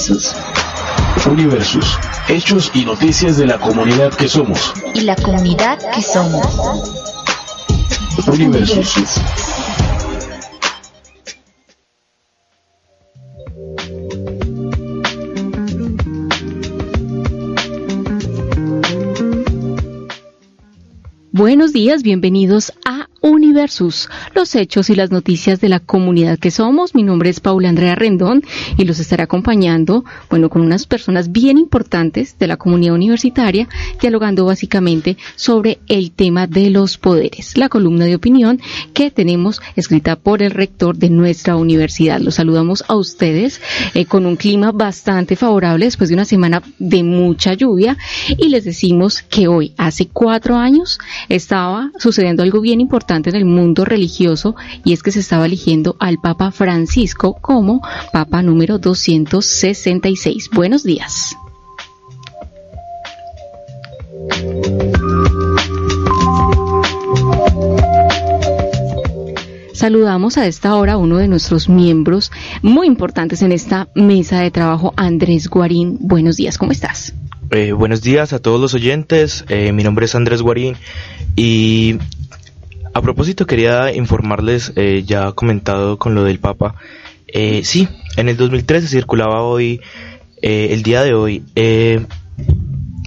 Universus. Universus. Hechos y noticias de la comunidad que somos. Y la comunidad que somos. Universus. Buenos días, bienvenidos a Universus, los hechos y las noticias de la comunidad que somos. Mi nombre es Paula Andrea Rendón y los estaré acompañando, bueno, con unas personas bien importantes de la comunidad universitaria, dialogando básicamente sobre el tema de los poderes, la columna de opinión que tenemos escrita por el rector de nuestra universidad. Los saludamos a ustedes eh, con un clima bastante favorable después de una semana de mucha lluvia y les decimos que hoy, hace cuatro años, estaba sucediendo algo bien importante en el mundo religioso y es que se estaba eligiendo al Papa Francisco como Papa número 266. Buenos días. Saludamos a esta hora a uno de nuestros miembros muy importantes en esta mesa de trabajo, Andrés Guarín. Buenos días, ¿cómo estás? Eh, buenos días a todos los oyentes. Eh, mi nombre es Andrés Guarín y a propósito, quería informarles, eh, ya comentado con lo del Papa, eh, sí, en el 2013 circulaba hoy, eh, el día de hoy, eh,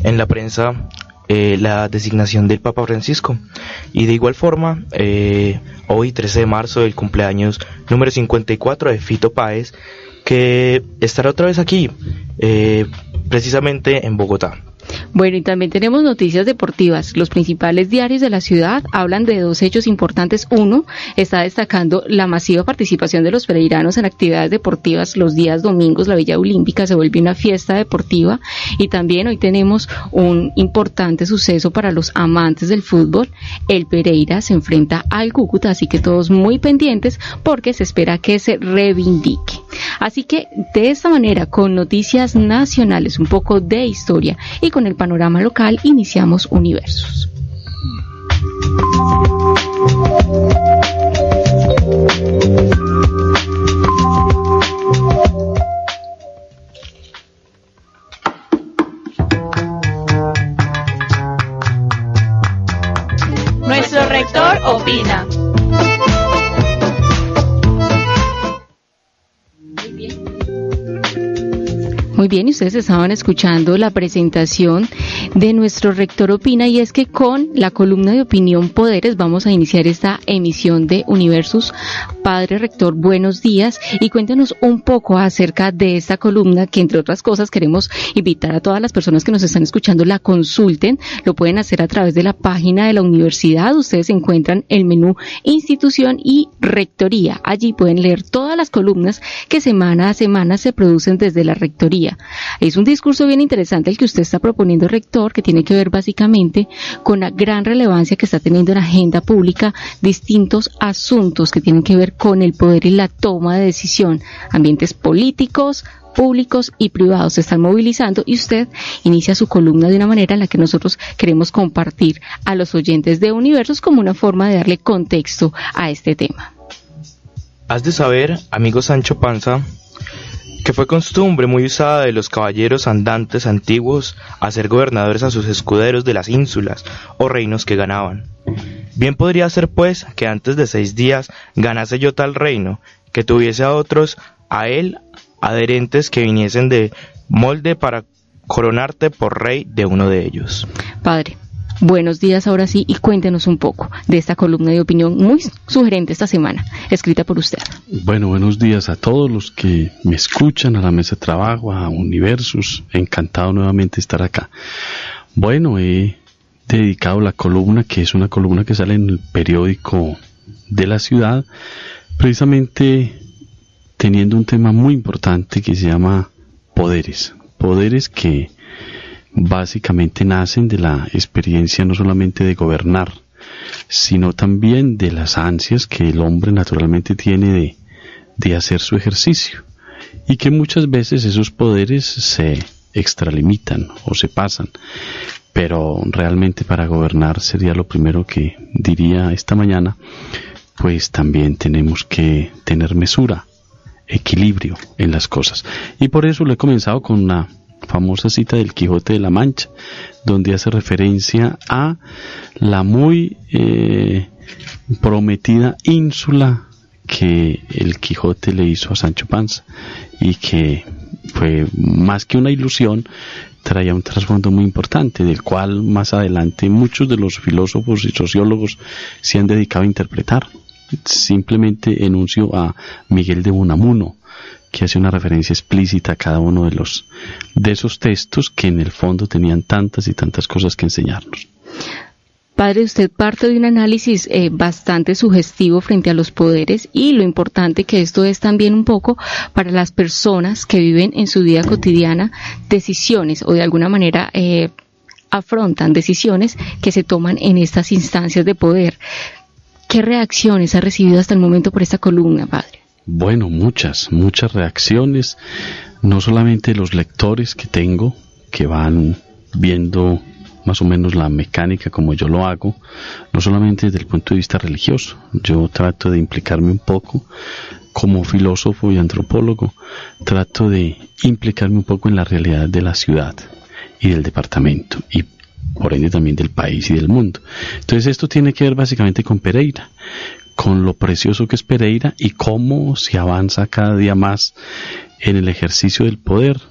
en la prensa la designación del Papa Francisco. Y de igual forma, hoy 13 de marzo, el cumpleaños número 54 de Fito Páez, que estará otra vez aquí, precisamente en Bogotá. Bueno, y también tenemos noticias deportivas. Los principales diarios de la ciudad hablan de dos hechos importantes. Uno, está destacando la masiva participación de los pereiranos en actividades deportivas los días domingos. La Villa Olímpica se vuelve una fiesta deportiva. Y también hoy tenemos un importante suceso para los amantes del fútbol. El Pereira se enfrenta al Cúcuta, así que todos muy pendientes porque se espera que se reivindique. Así que de esta manera, con noticias nacionales, un poco de historia y con el panorama local, iniciamos Universos. Muy bien, y ustedes estaban escuchando la presentación de nuestro rector Opina y es que con la columna de opinión Poderes vamos a iniciar esta emisión de Universus. Padre rector, buenos días y cuéntenos un poco acerca de esta columna que entre otras cosas queremos invitar a todas las personas que nos están escuchando la consulten. Lo pueden hacer a través de la página de la universidad. Ustedes encuentran el menú institución y rectoría. Allí pueden leer todas las columnas que semana a semana se producen desde la rectoría. Es un discurso bien interesante el que usted está proponiendo, rector, que tiene que ver básicamente con la gran relevancia que está teniendo en la agenda pública distintos asuntos que tienen que ver con el poder y la toma de decisión, ambientes políticos, públicos y privados se están movilizando y usted inicia su columna de una manera en la que nosotros queremos compartir a los oyentes de Universos como una forma de darle contexto a este tema. Has de saber, amigo Sancho Panza, que fue costumbre muy usada de los caballeros andantes antiguos hacer gobernadores a sus escuderos de las ínsulas o reinos que ganaban. Bien podría ser pues que antes de seis días ganase yo tal reino, que tuviese a otros, a él, adherentes que viniesen de molde para coronarte por rey de uno de ellos. Padre, Buenos días ahora sí y cuéntenos un poco de esta columna de opinión muy sugerente esta semana, escrita por usted. Bueno, buenos días a todos los que me escuchan, a la mesa de trabajo, a Universus, encantado nuevamente estar acá. Bueno, he dedicado la columna, que es una columna que sale en el periódico de la ciudad, precisamente teniendo un tema muy importante que se llama poderes, poderes que básicamente nacen de la experiencia no solamente de gobernar, sino también de las ansias que el hombre naturalmente tiene de, de hacer su ejercicio y que muchas veces esos poderes se extralimitan o se pasan. Pero realmente para gobernar sería lo primero que diría esta mañana, pues también tenemos que tener mesura equilibrio en las cosas. Y por eso lo he comenzado con una famosa cita del Quijote de la Mancha, donde hace referencia a la muy eh, prometida ínsula que el Quijote le hizo a Sancho Panza y que fue más que una ilusión, traía un trasfondo muy importante, del cual más adelante muchos de los filósofos y sociólogos se han dedicado a interpretar. Simplemente enuncio a Miguel de Unamuno, que hace una referencia explícita a cada uno de los de esos textos que en el fondo tenían tantas y tantas cosas que enseñarnos. Padre, usted parte de un análisis eh, bastante sugestivo frente a los poderes y lo importante que esto es también un poco para las personas que viven en su vida cotidiana decisiones o de alguna manera eh, afrontan decisiones que se toman en estas instancias de poder. ¿Qué reacciones ha recibido hasta el momento por esta columna, Padre? Bueno, muchas, muchas reacciones, no solamente los lectores que tengo, que van viendo más o menos la mecánica como yo lo hago, no solamente desde el punto de vista religioso, yo trato de implicarme un poco como filósofo y antropólogo, trato de implicarme un poco en la realidad de la ciudad y del departamento y por ende también del país y del mundo. Entonces esto tiene que ver básicamente con Pereira, con lo precioso que es Pereira y cómo se avanza cada día más en el ejercicio del poder,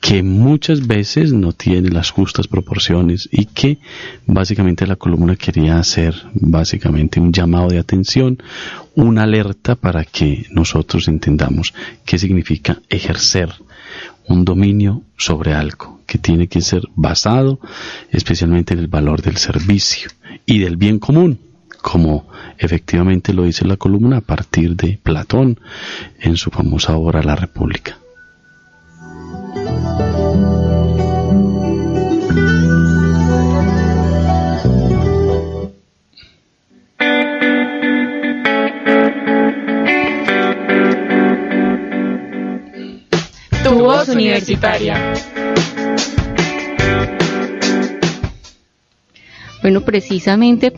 que muchas veces no tiene las justas proporciones y que básicamente la columna quería hacer básicamente un llamado de atención, una alerta para que nosotros entendamos qué significa ejercer un dominio sobre algo que tiene que ser basado especialmente en el valor del servicio y del bien común como efectivamente lo dice la columna a partir de Platón en su famosa obra La República. Tu voz universitaria. Bueno, precisamente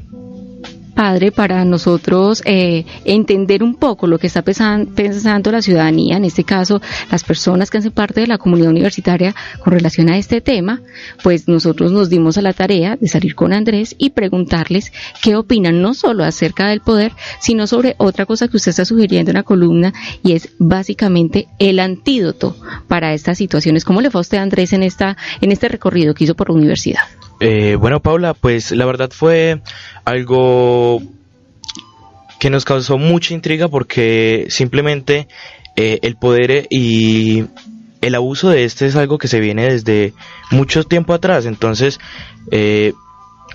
padre para nosotros eh, entender un poco lo que está pensando la ciudadanía, en este caso las personas que hacen parte de la comunidad universitaria con relación a este tema, pues nosotros nos dimos a la tarea de salir con Andrés y preguntarles qué opinan no solo acerca del poder, sino sobre otra cosa que usted está sugiriendo en la columna y es básicamente el antídoto para estas situaciones. ¿Cómo le fue a usted Andrés en esta en este recorrido que hizo por la universidad? Eh, bueno, Paula, pues la verdad fue algo que nos causó mucha intriga porque simplemente eh, el poder y el abuso de este es algo que se viene desde mucho tiempo atrás. Entonces, eh,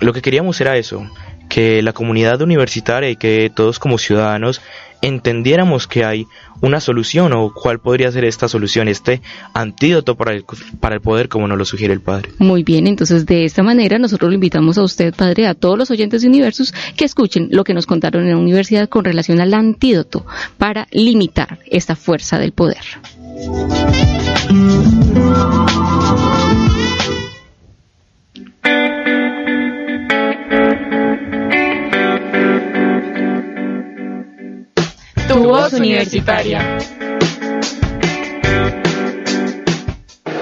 lo que queríamos era eso, que la comunidad universitaria y que todos como ciudadanos entendiéramos que hay una solución o cuál podría ser esta solución, este antídoto para el, para el poder como nos lo sugiere el Padre. Muy bien, entonces de esta manera nosotros lo invitamos a usted, Padre, a todos los oyentes de Universos que escuchen lo que nos contaron en la universidad con relación al antídoto para limitar esta fuerza del poder. Tu voz universitaria.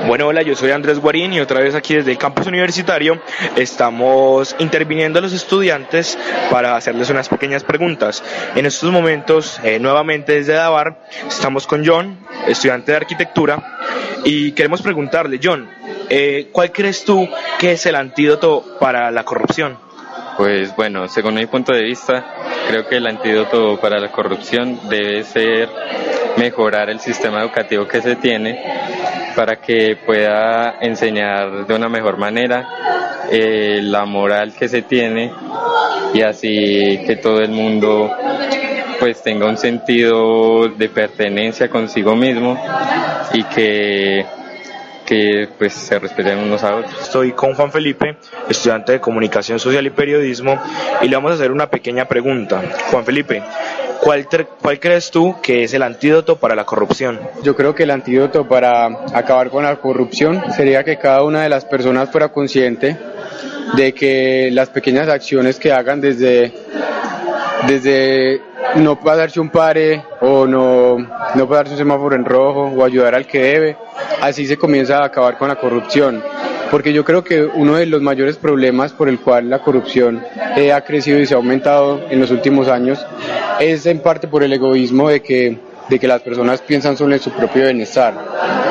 Bueno, hola, yo soy Andrés Guarín y otra vez aquí desde el campus universitario estamos interviniendo a los estudiantes para hacerles unas pequeñas preguntas. En estos momentos, eh, nuevamente desde Davar, estamos con John, estudiante de arquitectura, y queremos preguntarle, John, eh, ¿cuál crees tú que es el antídoto para la corrupción? Pues bueno, según mi punto de vista, creo que el antídoto para la corrupción debe ser mejorar el sistema educativo que se tiene para que pueda enseñar de una mejor manera eh, la moral que se tiene y así que todo el mundo pues tenga un sentido de pertenencia consigo mismo y que que pues se respeten unos a otros. Estoy con Juan Felipe, estudiante de Comunicación Social y Periodismo, y le vamos a hacer una pequeña pregunta. Juan Felipe, ¿cuál, cuál crees tú que es el antídoto para la corrupción? Yo creo que el antídoto para acabar con la corrupción sería que cada una de las personas fuera consciente de que las pequeñas acciones que hagan desde, desde no pasarse un pare o no, no pasarse un semáforo en rojo o ayudar al que debe. Así se comienza a acabar con la corrupción. Porque yo creo que uno de los mayores problemas por el cual la corrupción eh, ha crecido y se ha aumentado en los últimos años es en parte por el egoísmo de que, de que las personas piensan solo en su propio bienestar.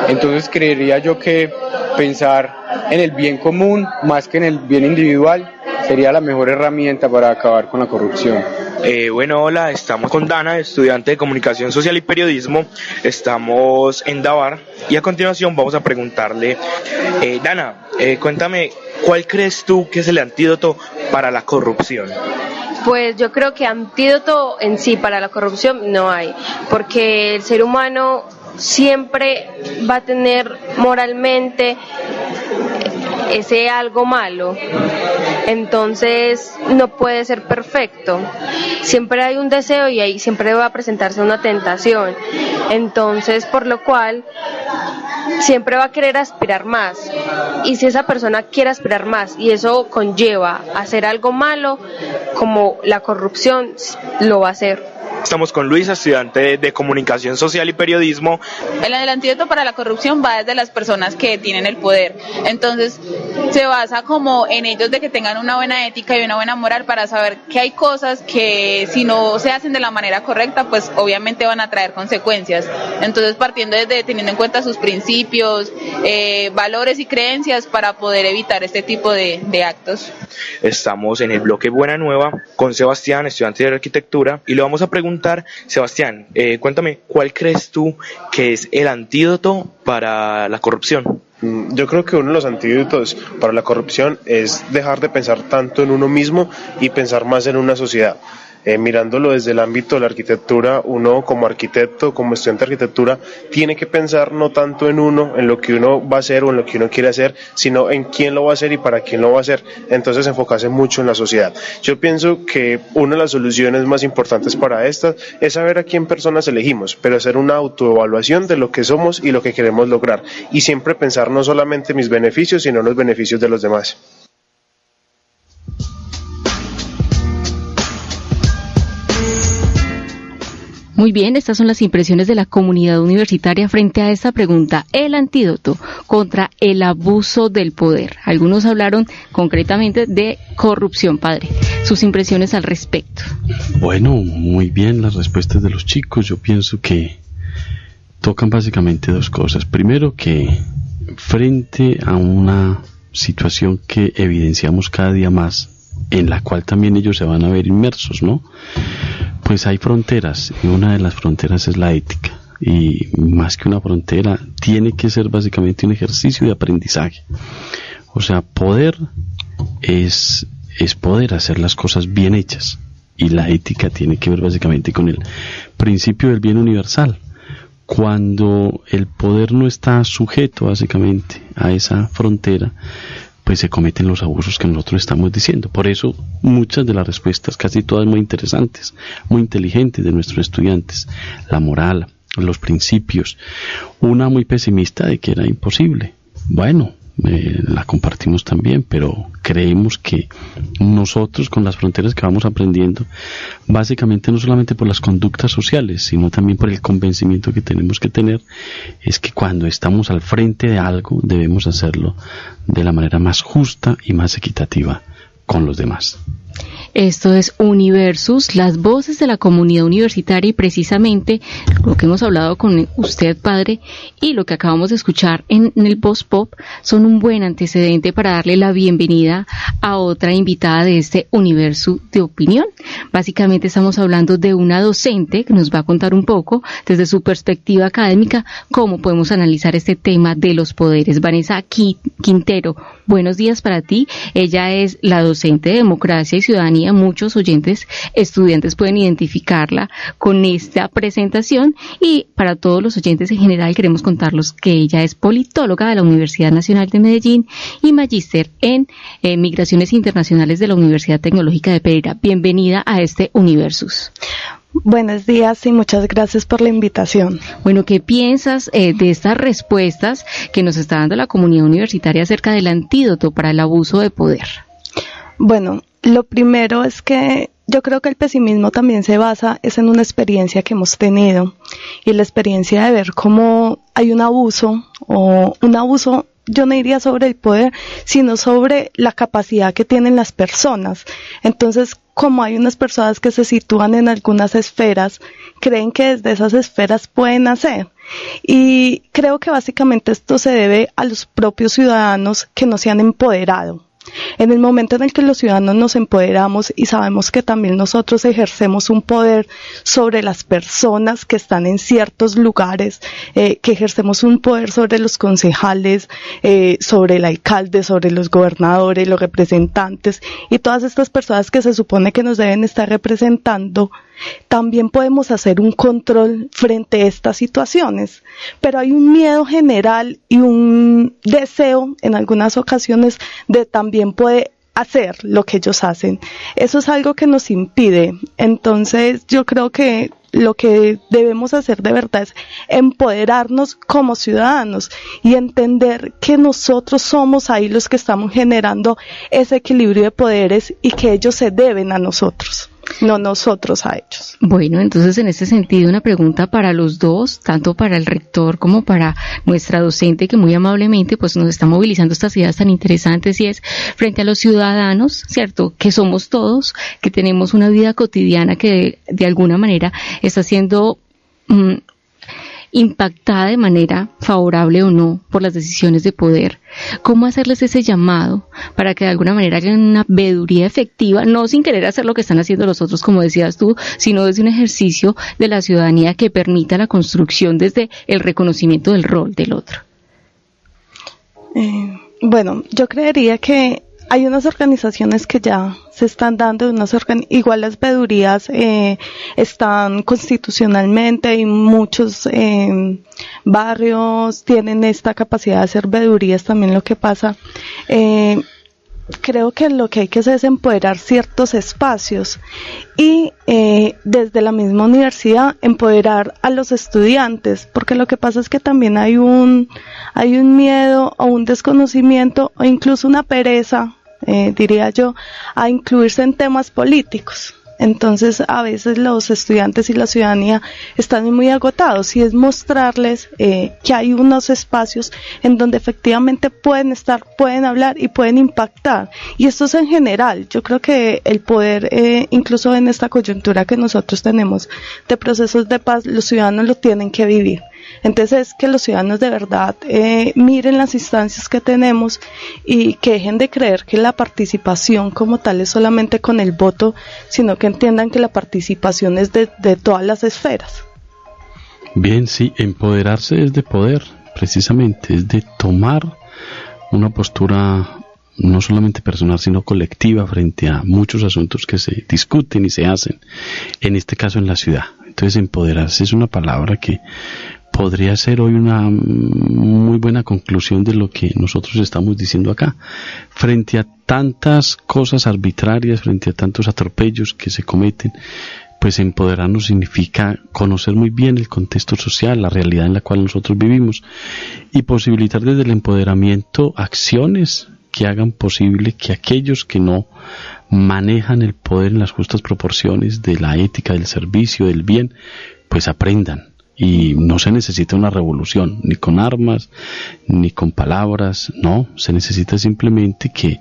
Entonces creería yo que pensar en el bien común más que en el bien individual sería la mejor herramienta para acabar con la corrupción. Eh, bueno, hola, estamos con Dana, estudiante de Comunicación Social y Periodismo. Estamos en Davar y a continuación vamos a preguntarle, eh, Dana, eh, cuéntame, ¿cuál crees tú que es el antídoto para la corrupción? Pues yo creo que antídoto en sí para la corrupción no hay, porque el ser humano siempre va a tener moralmente ese algo malo. Entonces no puede ser perfecto. Siempre hay un deseo y ahí siempre va a presentarse una tentación. Entonces, por lo cual, siempre va a querer aspirar más. Y si esa persona quiere aspirar más y eso conlleva hacer algo malo, como la corrupción, lo va a hacer. Estamos con Luisa, estudiante de Comunicación Social y Periodismo. El, el antídoto para la corrupción va desde las personas que tienen el poder. Entonces, se basa como en ellos de que tengan una buena ética y una buena moral para saber que hay cosas que si no se hacen de la manera correcta, pues obviamente van a traer consecuencias. Entonces, partiendo desde teniendo en cuenta sus principios, eh, valores y creencias para poder evitar este tipo de, actos. Estamos en el bloque Buena Nueva con Sebastián, estudiante de arquitectura, y le vamos a preguntar, Sebastián, eh, cuéntame, ¿cuál crees tú que es el antídoto para la corrupción? Mm, Yo creo que uno de los antídotos para la corrupción es dejar de pensar tanto en uno mismo y pensar más en una sociedad. Eh, mirándolo desde el ámbito de la arquitectura, uno como arquitecto, como estudiante de arquitectura, tiene que pensar no tanto en uno, en lo que uno va a hacer o en lo que uno quiere hacer, sino en quién lo va a hacer y para quién lo va a hacer. Entonces enfocarse mucho en la sociedad. Yo pienso que una de las soluciones más importantes para estas es saber a quién personas elegimos, pero hacer una autoevaluación de lo que somos y lo que queremos lograr. Y siempre pensar no solamente en mis beneficios, sino en los beneficios de los demás. Muy bien, estas son las impresiones de la comunidad universitaria frente a esta pregunta, el antídoto contra el abuso del poder. Algunos hablaron concretamente de corrupción, padre. Sus impresiones al respecto. Bueno, muy bien las respuestas de los chicos. Yo pienso que tocan básicamente dos cosas. Primero que frente a una situación que evidenciamos cada día más, en la cual también ellos se van a ver inmersos, ¿no? Pues hay fronteras y una de las fronteras es la ética. Y más que una frontera, tiene que ser básicamente un ejercicio de aprendizaje. O sea, poder es, es poder hacer las cosas bien hechas. Y la ética tiene que ver básicamente con el principio del bien universal. Cuando el poder no está sujeto básicamente a esa frontera, pues se cometen los abusos que nosotros estamos diciendo. Por eso muchas de las respuestas, casi todas muy interesantes, muy inteligentes de nuestros estudiantes, la moral, los principios, una muy pesimista de que era imposible. Bueno, eh, la compartimos también, pero creemos que nosotros con las fronteras que vamos aprendiendo, básicamente no solamente por las conductas sociales, sino también por el convencimiento que tenemos que tener, es que cuando estamos al frente de algo debemos hacerlo de la manera más justa y más equitativa con los demás. Esto es Universus, las voces de la comunidad universitaria y precisamente lo que hemos hablado con usted, padre, y lo que acabamos de escuchar en, el post pop son un buen antecedente para darle la bienvenida a otra invitada de este universo de opinión. Básicamente estamos hablando de una docente que nos va a contar un poco desde su perspectiva académica cómo podemos analizar este tema de los poderes. Vanessa Qui- Quintero, buenos días para ti. Ella es la docente de democracia y ciudadanía. Muchos oyentes, estudiantes pueden identificarla con esta presentación y para todos los oyentes en general queremos contarlos que ella es politóloga de la Universidad Nacional de Medellín y magíster en eh, migraciones internacionales de la Universidad Tecnológica de Pereira. Bienvenida a este Universus. Buenos días y muchas gracias por la invitación. Bueno, ¿qué piensas eh, de estas respuestas que nos está dando la comunidad universitaria acerca del antídoto para el abuso de poder? Bueno, lo primero es que yo creo que el pesimismo también se basa es en una experiencia que hemos tenido y la experiencia de ver cómo hay un abuso o un abuso yo no diría sobre el poder, sino sobre la capacidad que tienen las personas. Entonces, como hay unas personas que se sitúan en algunas esferas, creen que desde esas esferas pueden hacer. Y creo que básicamente esto se debe a los propios ciudadanos que no se han empoderado. En el momento en el que los ciudadanos nos empoderamos y sabemos que también nosotros ejercemos un poder sobre las personas que están en ciertos lugares, eh, que ejercemos un poder sobre los concejales, eh, sobre el alcalde, sobre los gobernadores, los representantes y todas estas personas que se supone que nos deben estar representando, también podemos hacer un control frente a estas situaciones. Pero hay un miedo general y un deseo en algunas ocasiones de también poder hacer lo que ellos hacen. Eso es algo que nos impide. Entonces yo creo que lo que debemos hacer de verdad es empoderarnos como ciudadanos y entender que nosotros somos ahí los que estamos generando ese equilibrio de poderes y que ellos se deben a nosotros no nosotros a ellos. Bueno, entonces en ese sentido una pregunta para los dos, tanto para el rector como para nuestra docente que muy amablemente pues nos está movilizando estas ideas tan interesantes y es frente a los ciudadanos, ¿cierto? Que somos todos, que tenemos una vida cotidiana que de, alguna manera está siendo mm, impactada de manera favorable o no por las decisiones de poder. ¿Cómo hacerles ese llamado para que de alguna manera hagan una veeduría efectiva, no sin querer hacer lo que están haciendo los otros, como decías tú, sino desde un ejercicio de la ciudadanía que permita la construcción desde el reconocimiento del rol del otro? Eh, bueno, yo creería que hay unas organizaciones que ya se están dando, unas igual las vedurías eh, están constitucionalmente y muchos eh, barrios tienen esta capacidad de hacer vedurías también lo que pasa. Eh, creo que lo que hay que hacer es empoderar ciertos espacios y eh, desde la misma universidad empoderar a los estudiantes, porque lo que pasa es que también hay un, hay un miedo o un desconocimiento o incluso una pereza eh, diría yo, a incluirse en temas políticos. Entonces, a veces los estudiantes y la ciudadanía están muy agotados y es mostrarles eh, que hay unos espacios en donde efectivamente pueden estar, pueden hablar y pueden impactar. Y esto es en general. Yo creo que el poder, eh, incluso en esta coyuntura que nosotros tenemos de procesos de paz, los ciudadanos lo tienen que vivir. Entonces es que los ciudadanos de verdad eh, miren las instancias que tenemos y que dejen de creer que la participación como tal es solamente con el voto, sino que entiendan que la participación es de, de todas las esferas. Bien, sí, empoderarse es de poder, precisamente, es de tomar una postura no solamente personal, sino colectiva frente a muchos asuntos que se discuten y se hacen, en este caso en la ciudad. Entonces, empoderarse es una palabra que podría ser hoy una muy buena conclusión de lo que nosotros estamos diciendo acá. Frente a tantas cosas arbitrarias, frente a tantos atropellos que se cometen, pues empoderarnos significa conocer muy bien el contexto social, la realidad en la cual nosotros vivimos y posibilitar desde el empoderamiento acciones que hagan posible que aquellos que no manejan el poder en las justas proporciones de la ética, del servicio, del bien, pues aprendan y no se necesita una revolución, ni con armas, ni con palabras, no, se necesita simplemente que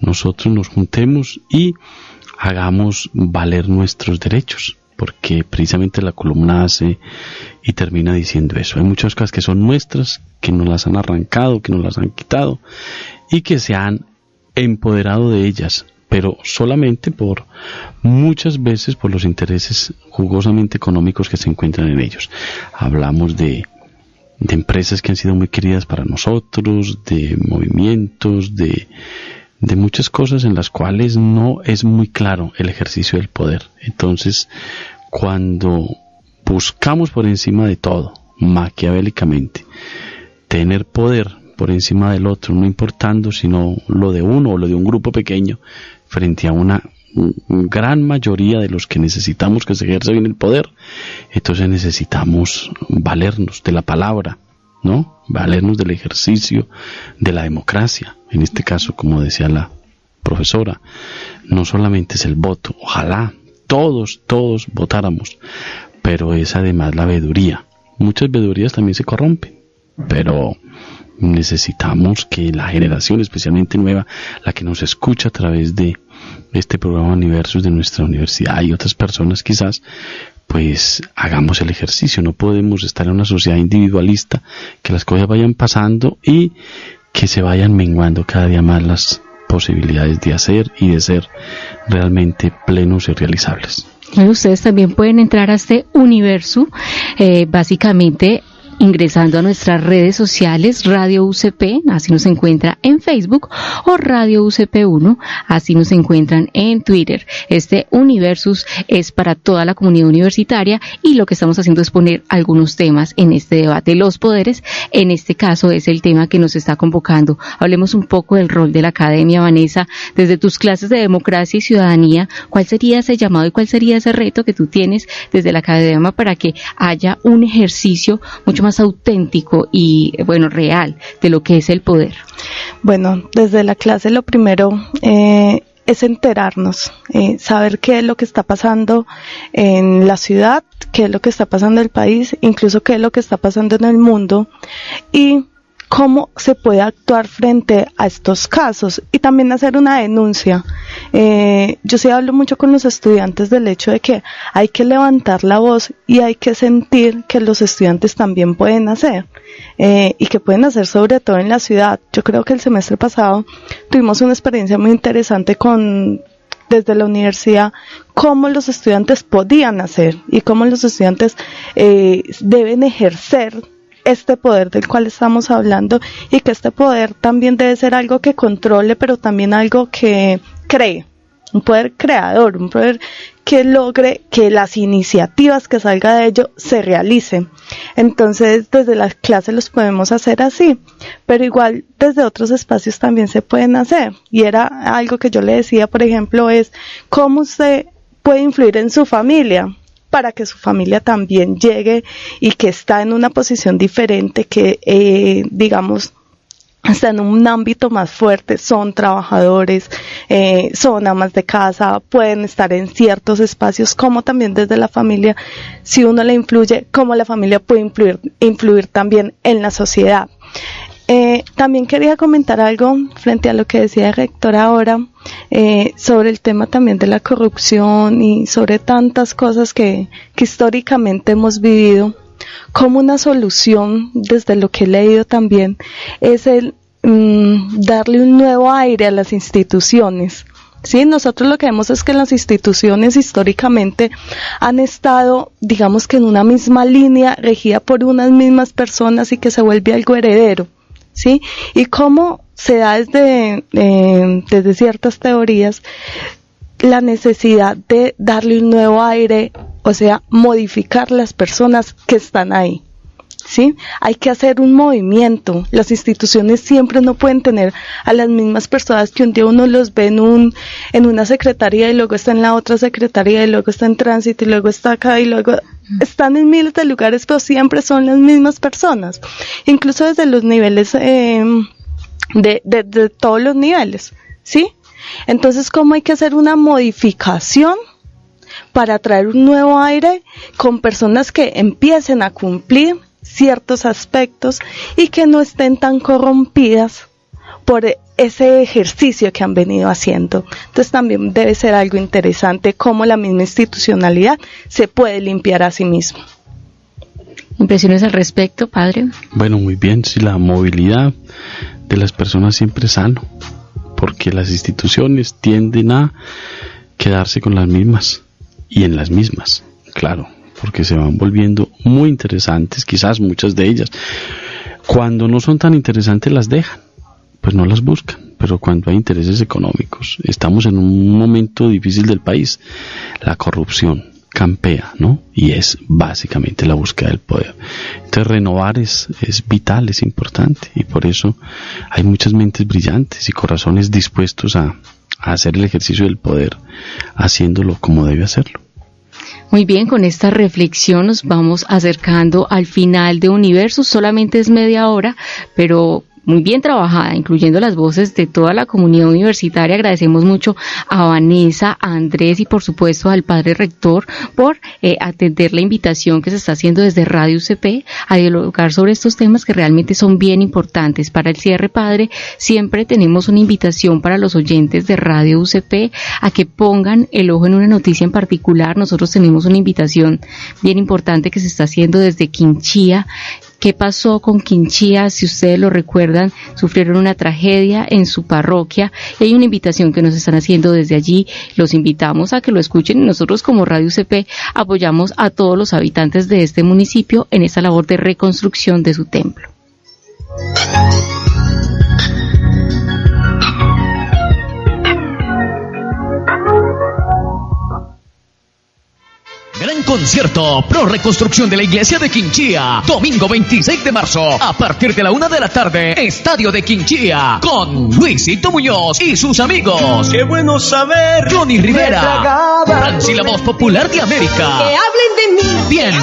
nosotros nos juntemos y hagamos valer nuestros derechos, porque precisamente la columna hace y termina diciendo eso. Hay muchas cosas que son nuestras, que nos las han arrancado, que nos las han quitado y que se han empoderado de ellas pero solamente por muchas veces por los intereses jugosamente económicos que se encuentran en ellos. Hablamos de, de empresas que han sido muy queridas para nosotros, de movimientos, de, de muchas cosas en las cuales no es muy claro el ejercicio del poder. Entonces, cuando buscamos por encima de todo, maquiavélicamente, tener poder por encima del otro, no importando sino lo de uno o lo de un grupo pequeño, frente a una gran mayoría de los que necesitamos que se ejerza bien el poder, entonces necesitamos valernos de la palabra, ¿no? Valernos del ejercicio de la democracia. En este caso, como decía la profesora, no solamente es el voto, ojalá todos, todos votáramos. Pero es además la veeduría. Muchas veedurías también se corrompen, pero necesitamos que la generación, especialmente nueva, la que nos escucha a través de este programa Universos de nuestra universidad y otras personas quizás, pues hagamos el ejercicio. No podemos estar en una sociedad individualista, que las cosas vayan pasando y que se vayan menguando cada día más las posibilidades de hacer y de ser realmente plenos y realizables. ustedes también pueden entrar a este universo, eh, básicamente ingresando a nuestras redes sociales Radio UCP, así nos encuentra en Facebook, o Radio UCP1, así nos encuentran en Twitter. Este Universus es para toda la comunidad universitaria y lo que estamos haciendo es poner algunos temas en este debate. Los poderes, en este caso, es el tema que nos está convocando. Hablemos un poco del rol de la academia, Vanessa, desde tus clases de democracia y ciudadanía, ¿cuál sería ese llamado y cuál sería ese reto que tú tienes desde la academia para que haya un ejercicio mucho más más auténtico y, bueno, real de lo que es el poder? Bueno, desde la clase lo primero eh, es enterarnos, eh, saber qué es lo que está pasando en la ciudad, qué es lo que está pasando en el país, incluso qué es lo que está pasando en el mundo y cómo se puede actuar frente a estos casos y también hacer una denuncia. Eh, yo sí hablo mucho con los estudiantes del hecho de que hay que levantar la voz y hay que sentir que los estudiantes también pueden hacer eh, y que pueden hacer sobre todo en la ciudad. Yo creo que el semestre pasado tuvimos una experiencia muy interesante con desde la universidad cómo los estudiantes podían hacer y cómo los estudiantes eh, deben ejercer este poder del cual estamos hablando y que este poder también debe ser algo que controle, pero también algo que cree, un poder creador, un poder que logre que las iniciativas que salga de ello se realicen. Entonces, desde las clases los podemos hacer así, pero igual desde otros espacios también se pueden hacer. Y era algo que yo le decía, por ejemplo, es cómo usted puede influir en su familia para que su familia también llegue y que está en una posición diferente, que eh, digamos está en un ámbito más fuerte, son trabajadores, eh, son amas de casa, pueden estar en ciertos espacios, como también desde la familia, si uno le influye, cómo la familia puede influir, influir también en la sociedad. Eh, también quería comentar algo frente a lo que decía el rector ahora eh, sobre el tema también de la corrupción y sobre tantas cosas que, históricamente hemos vivido. Como una solución, desde lo que he leído también, es el mm, darle un nuevo aire a las instituciones. Sí, nosotros lo que vemos es que las instituciones históricamente han estado, digamos que en una misma línea, regida por unas mismas personas y que se vuelve algo heredero. ¿Sí? Y cómo se da desde, eh, desde ciertas teorías la necesidad de darle un nuevo aire, o sea, modificar las personas que están ahí. ¿Sí? Hay que hacer un movimiento. Las instituciones siempre no pueden tener a las mismas personas que un día uno los ve en un, en una secretaría y luego está en la otra secretaría y luego está en tránsito y luego está acá y luego están en miles de lugares, pero siempre son las mismas personas, incluso desde los niveles, eh, de, de, todos los niveles, ¿sí? Entonces, ¿cómo hay que hacer una modificación para traer un nuevo aire con personas que empiecen a cumplir ciertos aspectos y que no estén tan corrompidas por ese ejercicio que han venido haciendo. Entonces también debe ser algo interesante cómo la misma institucionalidad se puede limpiar a sí misma. ¿Impresiones al respecto, padre? Bueno, muy bien, si la movilidad de las personas siempre es sano, porque las instituciones tienden a quedarse con las mismas y en las mismas, claro, porque se van volviendo muy interesantes, quizás muchas de ellas. Cuando no son tan interesantes las dejan pues no las buscan. Pero cuando hay intereses económicos, estamos en un momento difícil del país, la corrupción campea, ¿no? Y es básicamente la búsqueda del poder. Entonces renovar es, es vital, es importante y por eso hay muchas mentes brillantes y corazones dispuestos a, a hacer el ejercicio del poder haciéndolo como debe hacerlo. Muy bien, con esta reflexión nos vamos acercando al final de Universo. Solamente es media hora, pero muy bien trabajada, incluyendo las voces de toda la comunidad universitaria. Agradecemos mucho a Vanessa, a Andrés y por supuesto al padre rector por eh, atender la invitación que se está haciendo desde Radio UCP a dialogar sobre estos temas que realmente son bien importantes. Para el cierre, padre, siempre tenemos una invitación para los oyentes de Radio UCP a que pongan el ojo en una noticia en particular. Nosotros tenemos una invitación bien importante que se está haciendo desde Quinchía ¿Qué pasó con Quinchía? Si ustedes lo recuerdan, sufrieron una tragedia en su parroquia y hay una invitación que nos están haciendo desde allí. Los invitamos a que lo escuchen nosotros como Radio CP apoyamos a todos los habitantes de este municipio en esta labor de reconstrucción de su templo. Gran concierto pro reconstrucción de la iglesia de Quinchía. Domingo 26 de marzo a partir de la una de la tarde. Estadio de Quinchía con Luisito Muñoz y sus amigos. Qué bueno saber. Johnny Rivera. Franci, la voz popular de América. Que hablen de mí. Bien.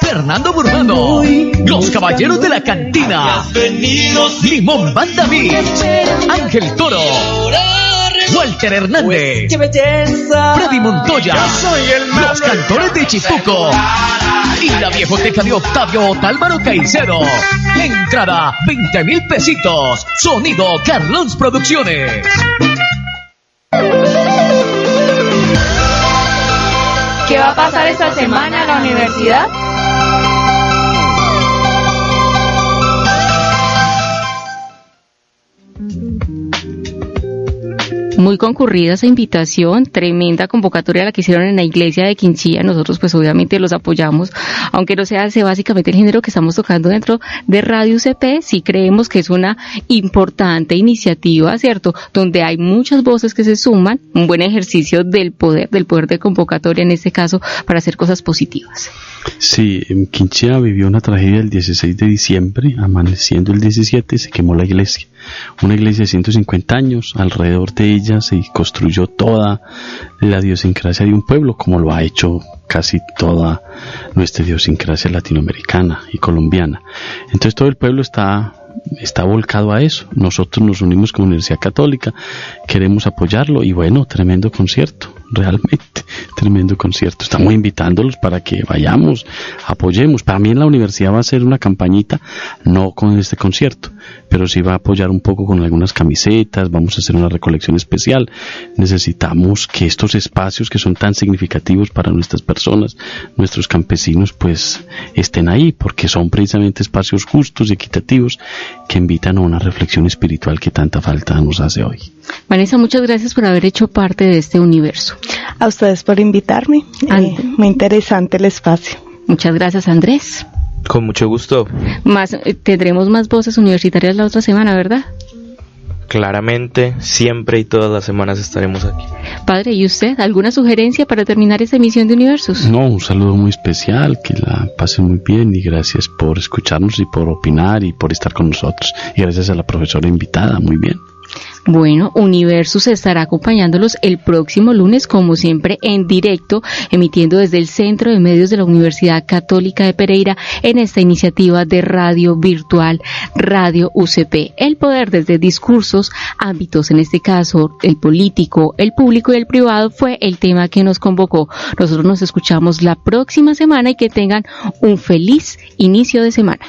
Fernando Burbano. Los caballeros de la cantina. Limón Banda Mix. Ángel Toro. Walter Hernández, ¡Qué belleza! Freddy Montoya, los cantores de Chipuco y la viejoteca de Octavio Otálvaro Caicedo. Entrada 20 mil pesitos. Sonido Carlons Producciones. ¿Qué va a pasar esta semana en la universidad? Muy concurrida esa invitación, tremenda convocatoria la que hicieron en la iglesia de Quinchilla. Nosotros pues obviamente los apoyamos, aunque no se hace básicamente el género que estamos tocando dentro de Radio CP, sí creemos que es una importante iniciativa, ¿cierto? Donde hay muchas voces que se suman, un buen ejercicio del poder, del poder de convocatoria en este caso, para hacer cosas positivas. Sí, en Quinchea vivió una tragedia el 16 de diciembre, amaneciendo el 17 se quemó la iglesia. Una iglesia de 150 años, alrededor de ella se construyó toda la idiosincrasia de un pueblo, como lo ha hecho casi toda nuestra idiosincrasia latinoamericana y colombiana. Entonces todo el pueblo está está volcado a eso. Nosotros nos unimos con Universidad Católica, queremos apoyarlo y bueno, tremendo concierto, realmente, tremendo concierto. Estamos invitándolos para que vayamos, apoyemos. Para mí la universidad va a ser una campañita, no con este concierto, pero sí va a apoyar un poco con algunas camisetas, vamos a hacer una recolección especial. Necesitamos que estos espacios que son tan significativos para nuestras personas, nuestros campesinos, pues estén ahí, porque son precisamente espacios justos y equitativos que invitan a una reflexión espiritual que tanta falta nos hace hoy. Vanessa, muchas gracias por haber hecho parte de este universo. A ustedes por invitarme. Eh, muy interesante el espacio. Muchas gracias, Andrés. Con mucho gusto. Más, eh, tendremos más voces universitarias la otra semana, ¿verdad? Claramente, siempre y todas las semanas estaremos aquí. Padre, ¿y usted alguna sugerencia para terminar esta emisión de Universos? No, un saludo muy especial, que la pasen muy bien y gracias por escucharnos y por opinar y por estar con nosotros. Y gracias a la profesora invitada, muy bien. Bueno, Universus estará acompañándolos el próximo lunes, como siempre, en directo, emitiendo desde el Centro de Medios de la Universidad Católica de Pereira en esta iniciativa de radio virtual Radio UCP. El poder desde discursos, ámbitos, en este caso el político, el público y el privado, fue el tema que nos convocó. Nosotros nos escuchamos la próxima semana y que tengan un feliz inicio de semana.